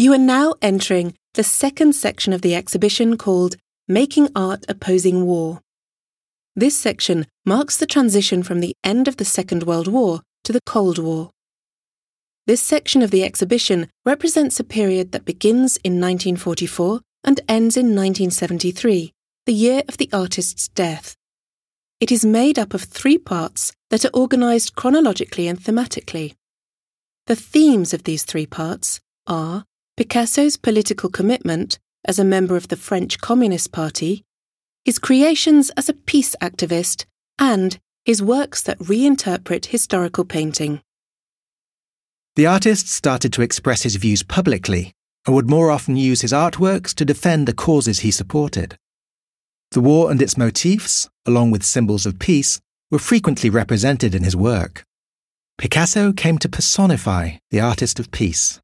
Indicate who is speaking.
Speaker 1: You are now entering the second section of the exhibition called Making Art Opposing War. This section marks the transition from the end of the Second World War to the Cold War. This section of the exhibition represents a period that begins in 1944 and ends in 1973, the year of the artist's death. It is made up of three parts that are organised chronologically and thematically. The themes of these three parts are Picasso's political commitment as a member of the French Communist Party, his creations as a peace activist, and his works that reinterpret historical painting.
Speaker 2: The artist started to express his views publicly and would more often use his artworks to defend the causes he supported. The war and its motifs, along with symbols of peace, were frequently represented in his work. Picasso came to personify the artist of peace.